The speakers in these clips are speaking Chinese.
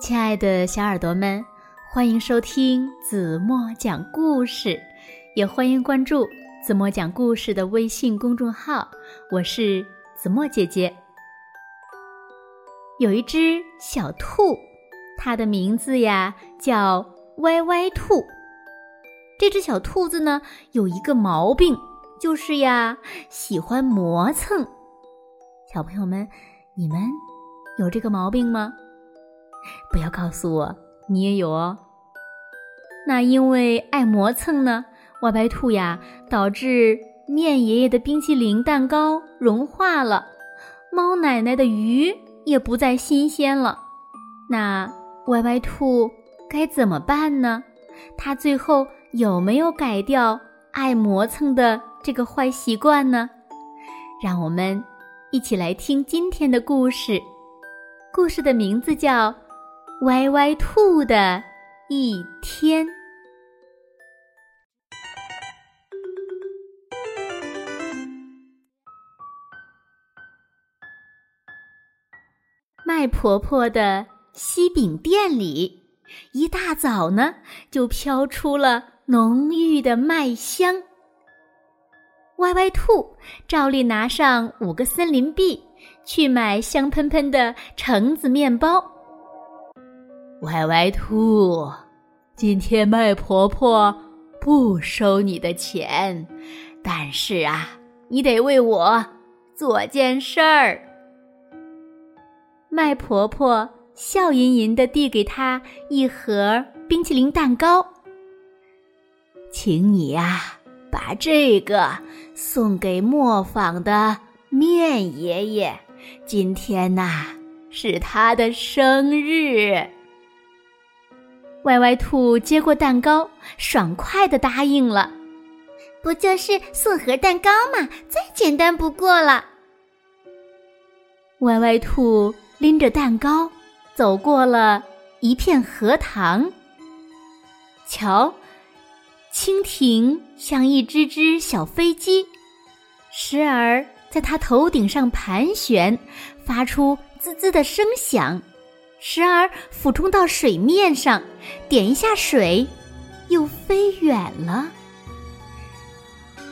亲爱的小耳朵们，欢迎收听子墨讲故事，也欢迎关注子墨讲故事的微信公众号。我是子墨姐姐。有一只小兔，它的名字呀叫歪歪兔。这只小兔子呢，有一个毛病，就是呀喜欢磨蹭。小朋友们，你们有这个毛病吗？不要告诉我你也有哦。那因为爱磨蹭呢，歪歪兔呀，导致面爷爷的冰淇淋蛋糕融化了，猫奶奶的鱼也不再新鲜了。那歪歪兔该怎么办呢？它最后有没有改掉爱磨蹭的这个坏习惯呢？让我们一起来听今天的故事。故事的名字叫。歪歪兔的一天，麦婆婆的西饼店里，一大早呢就飘出了浓郁的麦香。歪歪兔照例拿上五个森林币，去买香喷喷的橙子面包。歪歪兔，今天麦婆婆不收你的钱，但是啊，你得为我做件事儿。麦婆婆笑吟吟的递给他一盒冰淇淋蛋糕，请你呀，把这个送给磨坊的面爷爷，今天呐是他的生日。歪歪兔接过蛋糕，爽快的答应了。不就是送盒蛋糕嘛？再简单不过了。歪歪兔拎着蛋糕，走过了一片荷塘。瞧，蜻蜓像一只只小飞机，时而在它头顶上盘旋，发出滋滋的声响。时而俯冲到水面上，点一下水，又飞远了。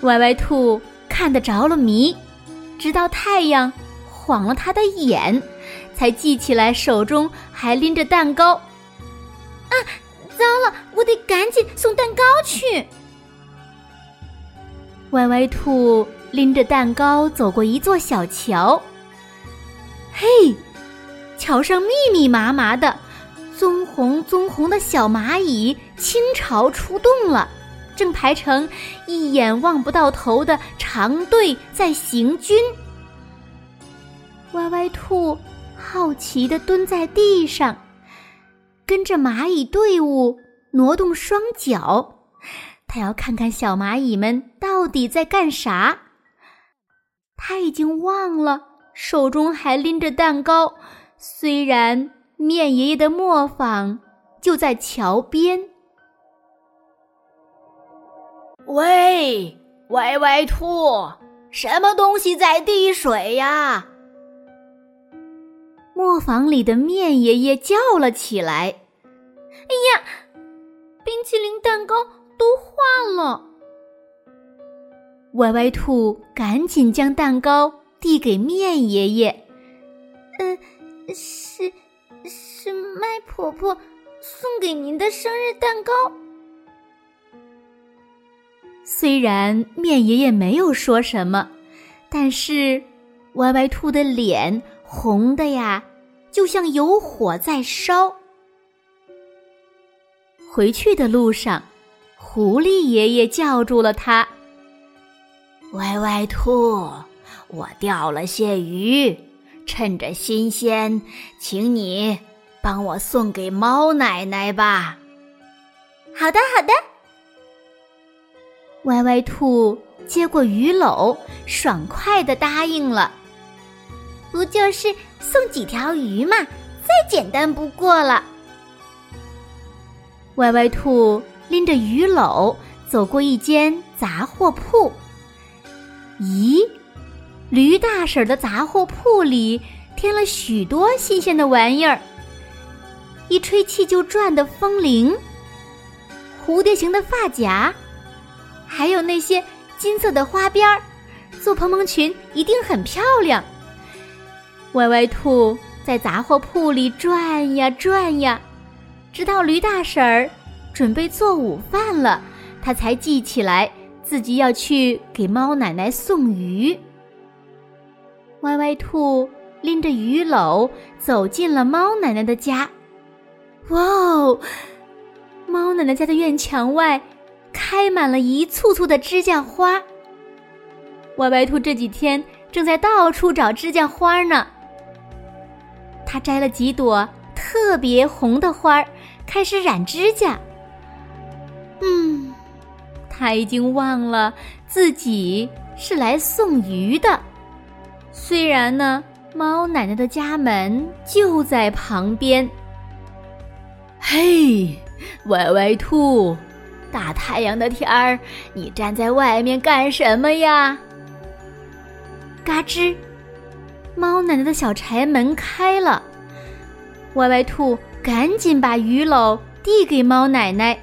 歪歪兔看得着了迷，直到太阳晃了他的眼，才记起来手中还拎着蛋糕。啊，糟了！我得赶紧送蛋糕去。歪歪兔拎着蛋糕走过一座小桥。嘿！桥上密密麻麻的，棕红棕红的小蚂蚁倾巢出动了，正排成一眼望不到头的长队在行军。歪歪兔好奇的蹲在地上，跟着蚂蚁队伍挪动双脚，他要看看小蚂蚁们到底在干啥。他已经忘了手中还拎着蛋糕。虽然面爷爷的磨坊就在桥边，喂，歪歪兔，什么东西在滴水呀？磨坊里的面爷爷叫了起来：“哎呀，冰淇淋蛋糕都化了！”歪歪兔赶紧将蛋糕递给面爷爷，嗯。是，是麦婆婆送给您的生日蛋糕。虽然面爷爷没有说什么，但是歪歪兔的脸红的呀，就像有火在烧。回去的路上，狐狸爷爷叫住了他：“歪歪兔，我钓了些鱼。”趁着新鲜，请你帮我送给猫奶奶吧。好的，好的。歪歪兔接过鱼篓，爽快的答应了。不就是送几条鱼嘛，再简单不过了。歪歪兔拎着鱼篓走过一间杂货铺，咦？驴大婶的杂货铺里添了许多新鲜的玩意儿，一吹气就转的风铃，蝴蝶形的发夹，还有那些金色的花边儿，做蓬蓬裙一定很漂亮。歪歪兔在杂货铺里转呀转呀，直到驴大婶儿准备做午饭了，他才记起来自己要去给猫奶奶送鱼。歪歪兔拎着鱼篓走进了猫奶奶的家。哇哦！猫奶奶家的院墙外开满了一簇簇的指甲花。歪歪兔这几天正在到处找指甲花呢。他摘了几朵特别红的花，开始染指甲。嗯，他已经忘了自己是来送鱼的。虽然呢，猫奶奶的家门就在旁边。嘿，歪歪兔，大太阳的天儿，你站在外面干什么呀？嘎吱，猫奶奶的小柴门开了。歪歪兔赶紧把鱼篓递给猫奶奶。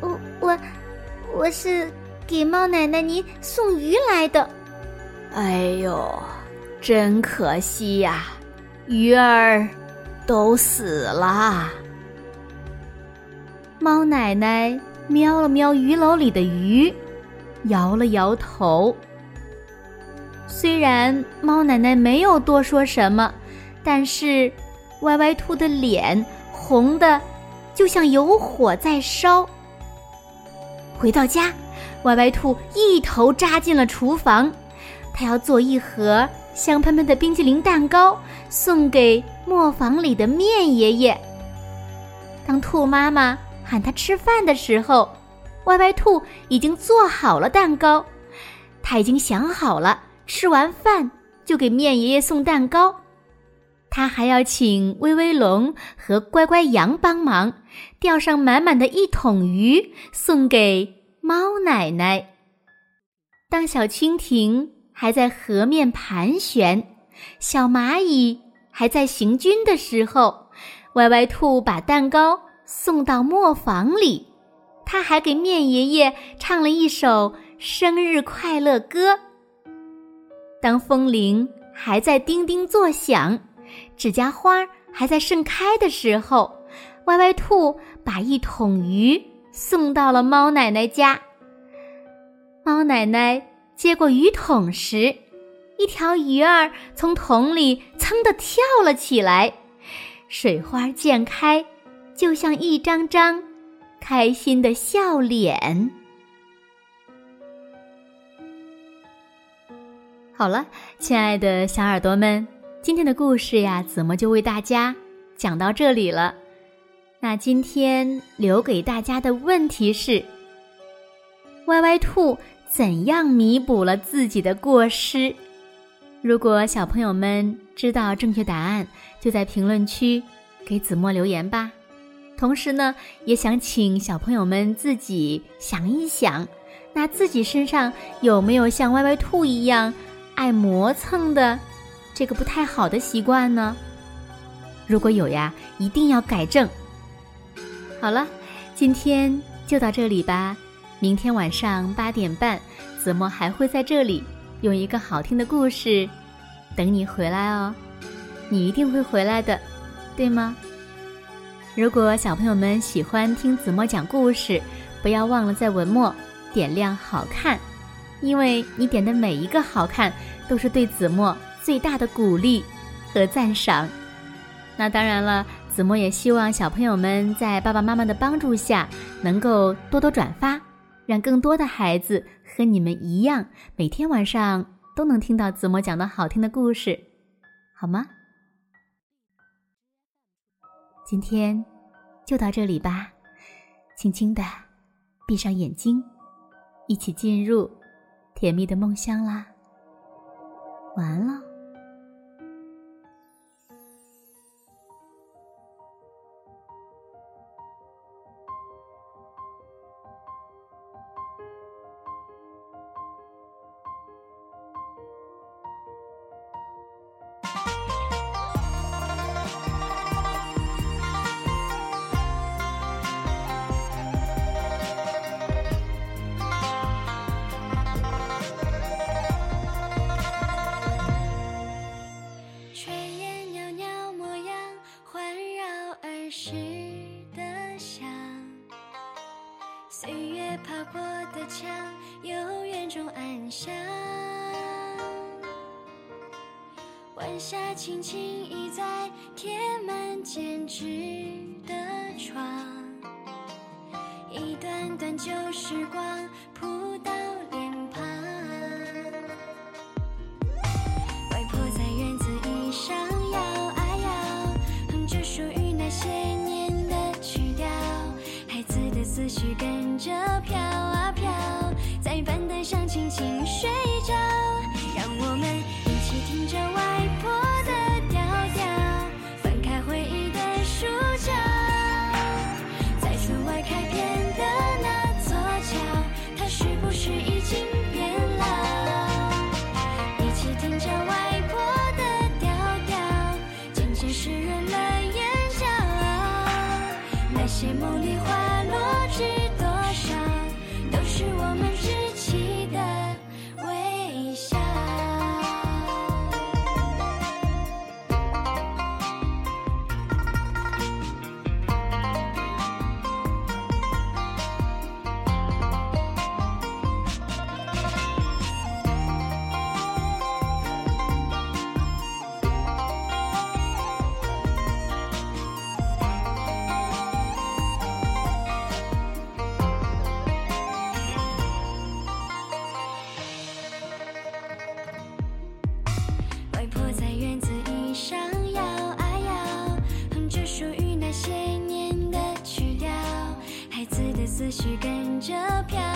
我我我是给猫奶奶您送鱼来的。哎呦，真可惜呀，鱼儿都死了。猫奶奶瞄了瞄鱼篓里的鱼，摇了摇头。虽然猫奶奶没有多说什么，但是歪歪兔的脸红的就像有火在烧。回到家，歪歪兔一头扎进了厨房。他要做一盒香喷喷的冰淇淋蛋糕，送给磨坊里的面爷爷。当兔妈妈喊他吃饭的时候，歪歪兔已经做好了蛋糕。他已经想好了，吃完饭就给面爷爷送蛋糕。他还要请威威龙和乖乖羊帮忙，钓上满满的一桶鱼，送给猫奶奶。当小蜻蜓。还在河面盘旋，小蚂蚁还在行军的时候，歪歪兔把蛋糕送到磨坊里，他还给面爷爷唱了一首生日快乐歌。当风铃还在叮叮作响，指甲花还在盛开的时候，歪歪兔把一桶鱼送到了猫奶奶家。猫奶奶。接过鱼桶时，一条鱼儿从桶里噌的跳了起来，水花溅开，就像一张张开心的笑脸。好了，亲爱的小耳朵们，今天的故事呀，子墨就为大家讲到这里了。那今天留给大家的问题是：歪歪兔。怎样弥补了自己的过失？如果小朋友们知道正确答案，就在评论区给子墨留言吧。同时呢，也想请小朋友们自己想一想，那自己身上有没有像歪歪兔一样爱磨蹭的这个不太好的习惯呢？如果有呀，一定要改正。好了，今天就到这里吧。明天晚上八点半，子墨还会在这里用一个好听的故事等你回来哦。你一定会回来的，对吗？如果小朋友们喜欢听子墨讲故事，不要忘了在文末点亮“好看”，因为你点的每一个“好看”都是对子墨最大的鼓励和赞赏。那当然了，子墨也希望小朋友们在爸爸妈妈的帮助下，能够多多转发。让更多的孩子和你们一样，每天晚上都能听到子墨讲的好听的故事，好吗？今天就到这里吧，轻轻的闭上眼睛，一起进入甜蜜的梦乡啦。晚安了。岁月爬过的墙有院中暗香晚霞轻轻倚在贴满剪纸的窗一段段旧时光铺思绪跟着飘啊飘在板凳上轻轻睡着让我们一起听着玩思绪跟着飘。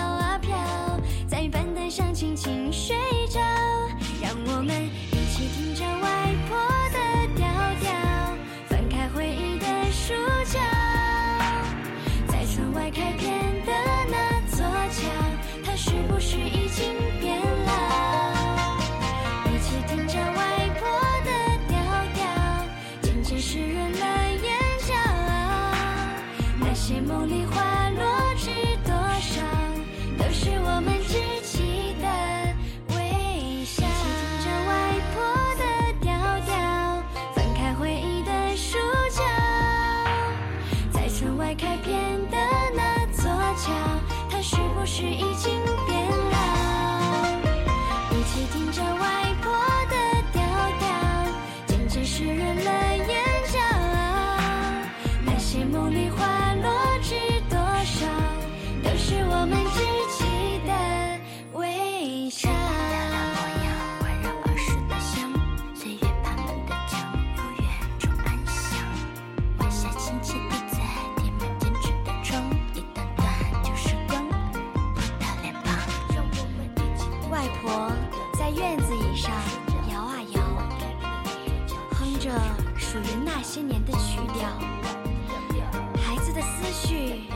奇迹。在院子椅上摇啊摇哼着属于那些年的曲调。孩子的思绪